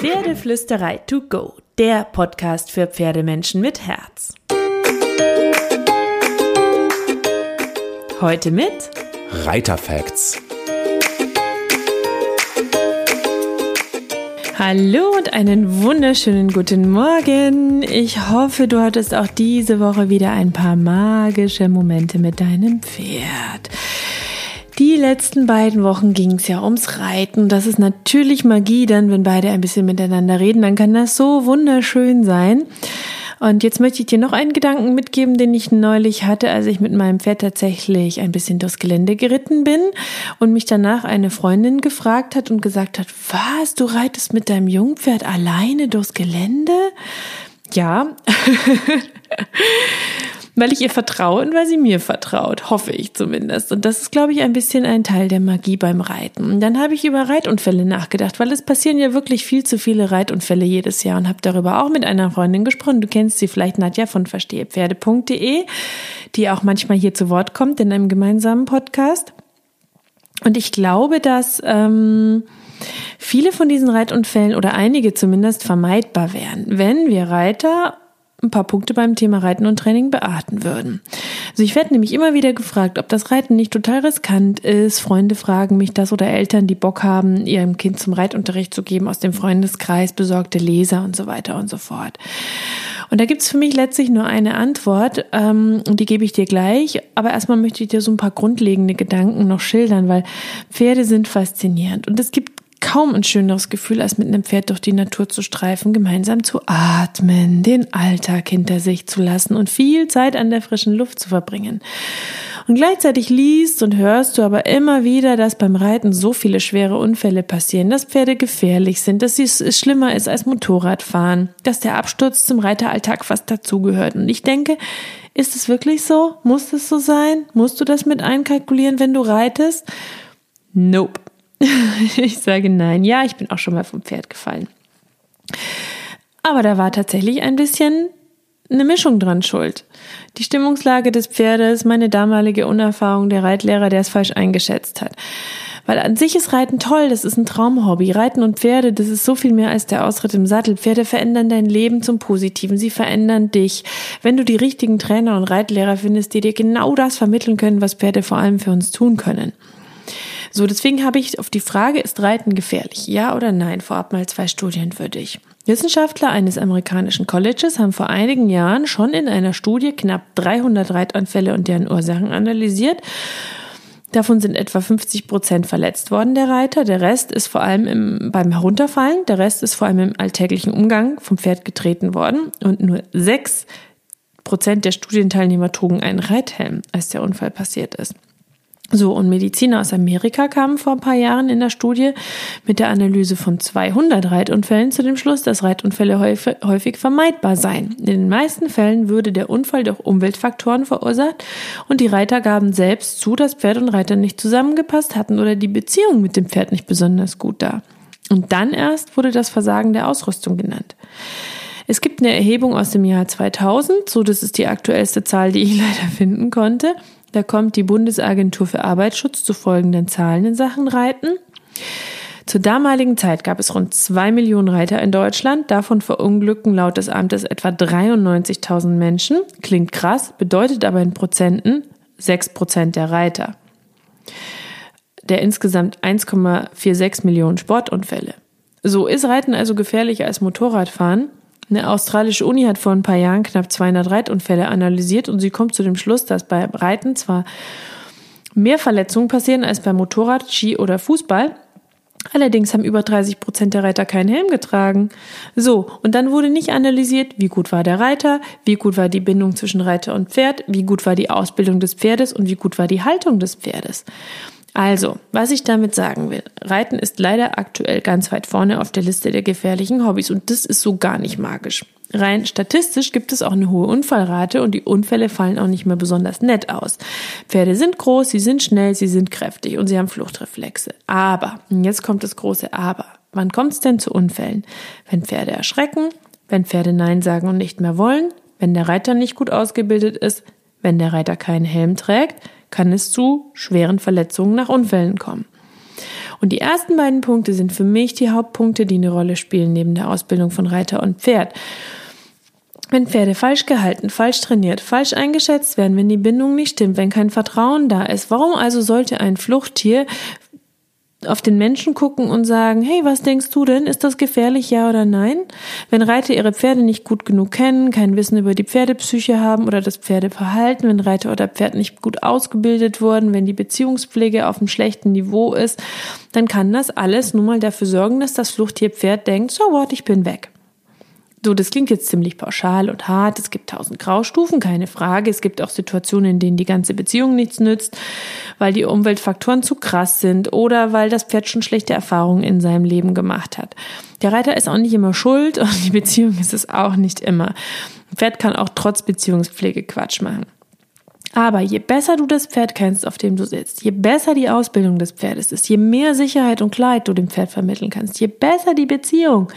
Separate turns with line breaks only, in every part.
Pferdeflüsterei to go, der Podcast für Pferdemenschen mit Herz. Heute mit
Reiterfacts.
Hallo und einen wunderschönen guten Morgen. Ich hoffe, du hattest auch diese Woche wieder ein paar magische Momente mit deinem Pferd. Die letzten beiden Wochen ging es ja ums Reiten. Das ist natürlich Magie, dann wenn beide ein bisschen miteinander reden, dann kann das so wunderschön sein. Und jetzt möchte ich dir noch einen Gedanken mitgeben, den ich neulich hatte, als ich mit meinem Pferd tatsächlich ein bisschen durchs Gelände geritten bin und mich danach eine Freundin gefragt hat und gesagt hat, was, du reitest mit deinem Jungpferd alleine durchs Gelände? Ja. weil ich ihr vertraue und weil sie mir vertraut, hoffe ich zumindest. Und das ist, glaube ich, ein bisschen ein Teil der Magie beim Reiten. Und dann habe ich über Reitunfälle nachgedacht, weil es passieren ja wirklich viel zu viele Reitunfälle jedes Jahr und habe darüber auch mit einer Freundin gesprochen. Du kennst sie vielleicht, Nadja von verstehepferde.de, die auch manchmal hier zu Wort kommt in einem gemeinsamen Podcast. Und ich glaube, dass ähm, viele von diesen Reitunfällen oder einige zumindest vermeidbar wären, wenn wir Reiter ein paar Punkte beim Thema Reiten und Training beachten würden. Also ich werde nämlich immer wieder gefragt, ob das Reiten nicht total riskant ist. Freunde fragen mich das oder Eltern, die Bock haben, ihrem Kind zum Reitunterricht zu geben aus dem Freundeskreis, besorgte Leser und so weiter und so fort. Und da gibt's für mich letztlich nur eine Antwort, ähm, die gebe ich dir gleich. Aber erstmal möchte ich dir so ein paar grundlegende Gedanken noch schildern, weil Pferde sind faszinierend. Und es gibt kaum ein schöneres Gefühl, als mit einem Pferd durch die Natur zu streifen, gemeinsam zu atmen, den Alltag hinter sich zu lassen und viel Zeit an der frischen Luft zu verbringen. Und gleichzeitig liest und hörst du aber immer wieder, dass beim Reiten so viele schwere Unfälle passieren, dass Pferde gefährlich sind, dass es schlimmer ist als Motorradfahren, dass der Absturz zum Reiteralltag fast dazugehört. Und ich denke, ist es wirklich so? Muss es so sein? Musst du das mit einkalkulieren, wenn du reitest? Nope. ich sage nein. Ja, ich bin auch schon mal vom Pferd gefallen. Aber da war tatsächlich ein bisschen eine Mischung dran schuld. Die Stimmungslage des Pferdes, meine damalige Unerfahrung, der Reitlehrer, der es falsch eingeschätzt hat. Weil an sich ist Reiten toll, das ist ein Traumhobby. Reiten und Pferde, das ist so viel mehr als der Ausritt im Sattel. Pferde verändern dein Leben zum Positiven, sie verändern dich. Wenn du die richtigen Trainer und Reitlehrer findest, die dir genau das vermitteln können, was Pferde vor allem für uns tun können. So, deswegen habe ich auf die Frage, ist Reiten gefährlich? Ja oder nein? Vorab mal zwei Studien für dich. Wissenschaftler eines amerikanischen Colleges haben vor einigen Jahren schon in einer Studie knapp 300 Reitanfälle und deren Ursachen analysiert. Davon sind etwa 50 Prozent verletzt worden, der Reiter. Der Rest ist vor allem im, beim Herunterfallen, der Rest ist vor allem im alltäglichen Umgang vom Pferd getreten worden. Und nur sechs Prozent der Studienteilnehmer trugen einen Reithelm, als der Unfall passiert ist. So, und Mediziner aus Amerika kamen vor ein paar Jahren in der Studie mit der Analyse von 200 Reitunfällen zu dem Schluss, dass Reitunfälle häufig, vermeidbar seien. In den meisten Fällen würde der Unfall durch Umweltfaktoren verursacht und die Reiter gaben selbst zu, dass Pferd und Reiter nicht zusammengepasst hatten oder die Beziehung mit dem Pferd nicht besonders gut da. Und dann erst wurde das Versagen der Ausrüstung genannt. Es gibt eine Erhebung aus dem Jahr 2000, so das ist die aktuellste Zahl, die ich leider finden konnte. Da kommt die Bundesagentur für Arbeitsschutz zu folgenden Zahlen in Sachen Reiten. Zur damaligen Zeit gab es rund zwei Millionen Reiter in Deutschland. Davon verunglücken laut des Amtes etwa 93.000 Menschen. Klingt krass, bedeutet aber in Prozenten sechs Prozent der Reiter. Der insgesamt 1,46 Millionen Sportunfälle. So ist Reiten also gefährlicher als Motorradfahren. Eine australische Uni hat vor ein paar Jahren knapp 200 Reitunfälle analysiert und sie kommt zu dem Schluss, dass bei Reiten zwar mehr Verletzungen passieren als beim Motorrad, Ski oder Fußball. Allerdings haben über 30 Prozent der Reiter keinen Helm getragen. So, und dann wurde nicht analysiert, wie gut war der Reiter, wie gut war die Bindung zwischen Reiter und Pferd, wie gut war die Ausbildung des Pferdes und wie gut war die Haltung des Pferdes. Also, was ich damit sagen will, Reiten ist leider aktuell ganz weit vorne auf der Liste der gefährlichen Hobbys und das ist so gar nicht magisch. Rein statistisch gibt es auch eine hohe Unfallrate und die Unfälle fallen auch nicht mehr besonders nett aus. Pferde sind groß, sie sind schnell, sie sind kräftig und sie haben Fluchtreflexe. Aber, jetzt kommt das große Aber. Wann kommt es denn zu Unfällen? Wenn Pferde erschrecken, wenn Pferde Nein sagen und nicht mehr wollen, wenn der Reiter nicht gut ausgebildet ist, wenn der Reiter keinen Helm trägt, kann es zu schweren Verletzungen nach Unfällen kommen. Und die ersten beiden Punkte sind für mich die Hauptpunkte, die eine Rolle spielen neben der Ausbildung von Reiter und Pferd. Wenn Pferde falsch gehalten, falsch trainiert, falsch eingeschätzt werden, wenn die Bindung nicht stimmt, wenn kein Vertrauen da ist, warum also sollte ein Fluchttier auf den Menschen gucken und sagen, hey, was denkst du denn? Ist das gefährlich, ja oder nein? Wenn Reiter ihre Pferde nicht gut genug kennen, kein Wissen über die Pferdepsyche haben oder das Pferdeverhalten, wenn Reiter oder Pferd nicht gut ausgebildet wurden, wenn die Beziehungspflege auf einem schlechten Niveau ist, dann kann das alles nun mal dafür sorgen, dass das Fluchttierpferd denkt, so what, ich bin weg. So, das klingt jetzt ziemlich pauschal und hart. Es gibt tausend Graustufen, keine Frage. Es gibt auch Situationen, in denen die ganze Beziehung nichts nützt, weil die Umweltfaktoren zu krass sind oder weil das Pferd schon schlechte Erfahrungen in seinem Leben gemacht hat. Der Reiter ist auch nicht immer schuld und die Beziehung ist es auch nicht immer. Ein Pferd kann auch trotz Beziehungspflege Quatsch machen. Aber je besser du das Pferd kennst, auf dem du sitzt, je besser die Ausbildung des Pferdes ist, je mehr Sicherheit und Klarheit du dem Pferd vermitteln kannst, je besser die Beziehung,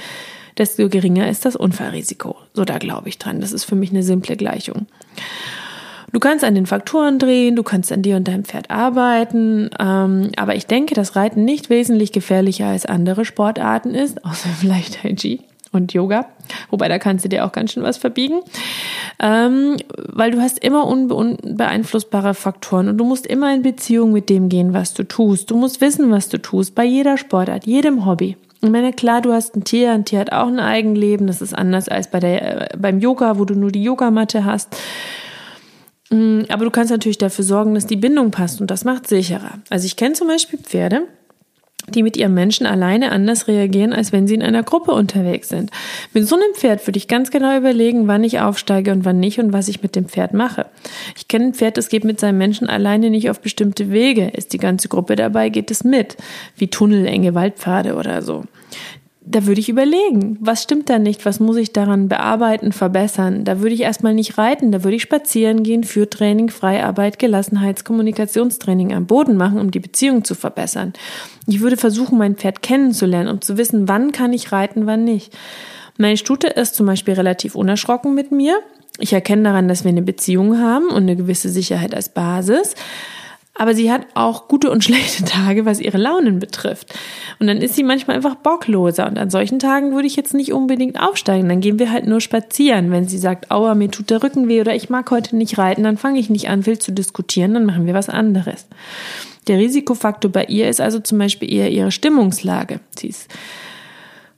desto geringer ist das Unfallrisiko. So da glaube ich dran. Das ist für mich eine simple Gleichung. Du kannst an den Faktoren drehen, du kannst an dir und deinem Pferd arbeiten, ähm, aber ich denke, dass Reiten nicht wesentlich gefährlicher als andere Sportarten ist, außer vielleicht Tai Chi und Yoga, wobei da kannst du dir auch ganz schön was verbiegen, ähm, weil du hast immer unbeeinflussbare Faktoren und du musst immer in Beziehung mit dem gehen, was du tust. Du musst wissen, was du tust, bei jeder Sportart, jedem Hobby. Ich meine, klar, du hast ein Tier, ein Tier hat auch ein Eigenleben, das ist anders als bei der, äh, beim Yoga, wo du nur die Yogamatte hast. Mm, aber du kannst natürlich dafür sorgen, dass die Bindung passt und das macht sicherer. Also ich kenne zum Beispiel Pferde, die mit ihrem Menschen alleine anders reagieren, als wenn sie in einer Gruppe unterwegs sind. Mit so einem Pferd würde ich ganz genau überlegen, wann ich aufsteige und wann nicht und was ich mit dem Pferd mache. Ich kenne ein Pferd, das geht mit seinem Menschen alleine nicht auf bestimmte Wege. Ist die ganze Gruppe dabei, geht es mit. Wie Tunnel, enge Waldpfade oder so da würde ich überlegen, was stimmt da nicht, was muss ich daran bearbeiten, verbessern. Da würde ich erstmal nicht reiten, da würde ich spazieren gehen, Führtraining, Freiarbeit, Gelassenheits-, Kommunikationstraining am Boden machen, um die Beziehung zu verbessern. Ich würde versuchen, mein Pferd kennenzulernen, um zu wissen, wann kann ich reiten, wann nicht. Meine Stute ist zum Beispiel relativ unerschrocken mit mir. Ich erkenne daran, dass wir eine Beziehung haben und eine gewisse Sicherheit als Basis. Aber sie hat auch gute und schlechte Tage, was ihre Launen betrifft. Und dann ist sie manchmal einfach bockloser. Und an solchen Tagen würde ich jetzt nicht unbedingt aufsteigen. Dann gehen wir halt nur spazieren. Wenn sie sagt, aua, mir tut der Rücken weh oder ich mag heute nicht reiten, dann fange ich nicht an, viel zu diskutieren, dann machen wir was anderes. Der Risikofaktor bei ihr ist also zum Beispiel eher ihre Stimmungslage. Sie ist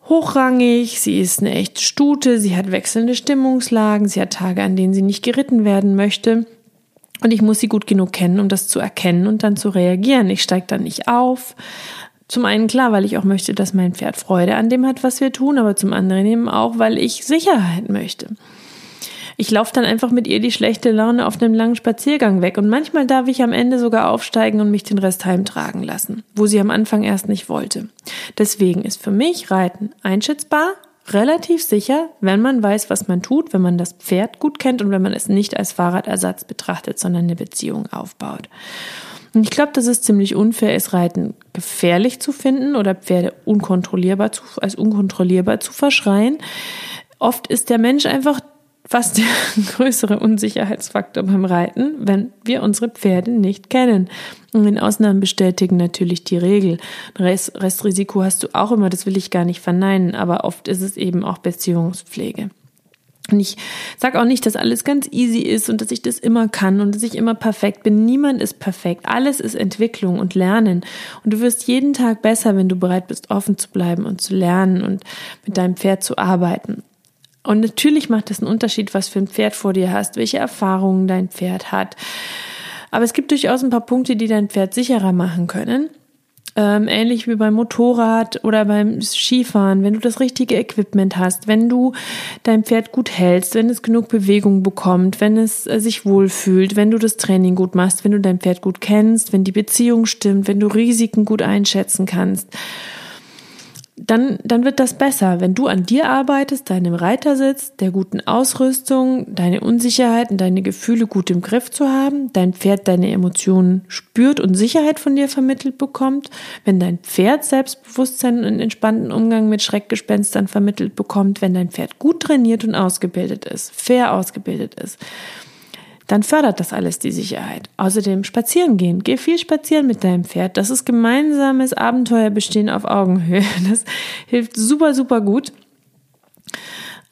hochrangig, sie ist eine echte Stute, sie hat wechselnde Stimmungslagen, sie hat Tage, an denen sie nicht geritten werden möchte. Und ich muss sie gut genug kennen, um das zu erkennen und dann zu reagieren. Ich steige dann nicht auf. Zum einen klar, weil ich auch möchte, dass mein Pferd Freude an dem hat, was wir tun, aber zum anderen eben auch, weil ich Sicherheit möchte. Ich laufe dann einfach mit ihr die schlechte Laune auf einem langen Spaziergang weg und manchmal darf ich am Ende sogar aufsteigen und mich den Rest heimtragen lassen, wo sie am Anfang erst nicht wollte. Deswegen ist für mich Reiten einschätzbar, relativ sicher, wenn man weiß, was man tut, wenn man das Pferd gut kennt und wenn man es nicht als Fahrradersatz betrachtet, sondern eine Beziehung aufbaut. Und ich glaube, dass es ziemlich unfair ist, Reiten gefährlich zu finden oder Pferde unkontrollierbar zu, als unkontrollierbar zu verschreien. Oft ist der Mensch einfach fast der größere Unsicherheitsfaktor beim Reiten, wenn wir unsere Pferde nicht kennen. Und in Ausnahmen bestätigen natürlich die Regel. Rest, Restrisiko hast du auch immer, das will ich gar nicht verneinen, aber oft ist es eben auch Beziehungspflege. Und ich sage auch nicht, dass alles ganz easy ist und dass ich das immer kann und dass ich immer perfekt bin. Niemand ist perfekt. Alles ist Entwicklung und Lernen. Und du wirst jeden Tag besser, wenn du bereit bist, offen zu bleiben und zu lernen und mit deinem Pferd zu arbeiten. Und natürlich macht es einen Unterschied, was für ein Pferd vor dir hast, welche Erfahrungen dein Pferd hat. Aber es gibt durchaus ein paar Punkte, die dein Pferd sicherer machen können. Ähm, ähnlich wie beim Motorrad oder beim Skifahren, wenn du das richtige Equipment hast, wenn du dein Pferd gut hältst, wenn es genug Bewegung bekommt, wenn es äh, sich wohlfühlt, wenn du das Training gut machst, wenn du dein Pferd gut kennst, wenn die Beziehung stimmt, wenn du Risiken gut einschätzen kannst dann, dann wird das besser, wenn du an dir arbeitest, deinem Reiter sitzt, der guten Ausrüstung, deine Unsicherheiten, deine Gefühle gut im Griff zu haben, dein Pferd deine Emotionen spürt und Sicherheit von dir vermittelt bekommt, wenn dein Pferd Selbstbewusstsein und entspannten Umgang mit Schreckgespenstern vermittelt bekommt, wenn dein Pferd gut trainiert und ausgebildet ist, fair ausgebildet ist dann fördert das alles die Sicherheit. Außerdem spazieren gehen. Geh viel spazieren mit deinem Pferd. Das ist gemeinsames Abenteuerbestehen auf Augenhöhe. Das hilft super, super gut.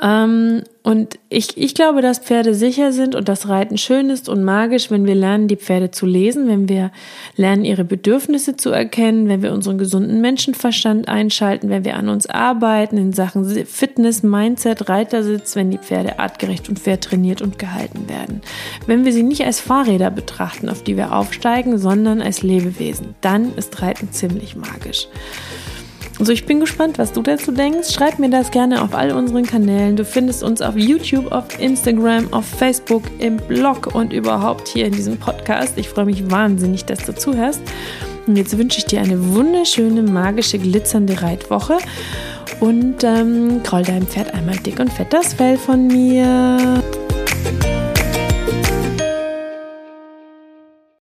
Ähm, und ich, ich glaube, dass Pferde sicher sind und das Reiten schön ist und magisch, wenn wir lernen, die Pferde zu lesen, wenn wir lernen, ihre Bedürfnisse zu erkennen, wenn wir unseren gesunden Menschenverstand einschalten, wenn wir an uns arbeiten in Sachen Fitness, Mindset, Reitersitz, wenn die Pferde artgerecht und fair trainiert und gehalten werden. Wenn wir sie nicht als Fahrräder betrachten, auf die wir aufsteigen, sondern als Lebewesen, dann ist Reiten ziemlich magisch. Also ich bin gespannt, was du dazu denkst. Schreib mir das gerne auf all unseren Kanälen. Du findest uns auf YouTube, auf Instagram, auf Facebook, im Blog und überhaupt hier in diesem Podcast. Ich freue mich wahnsinnig, dass du zuhörst. Und jetzt wünsche ich dir eine wunderschöne, magische, glitzernde Reitwoche und ähm, kroll deinem Pferd einmal dick und fett das Fell von mir.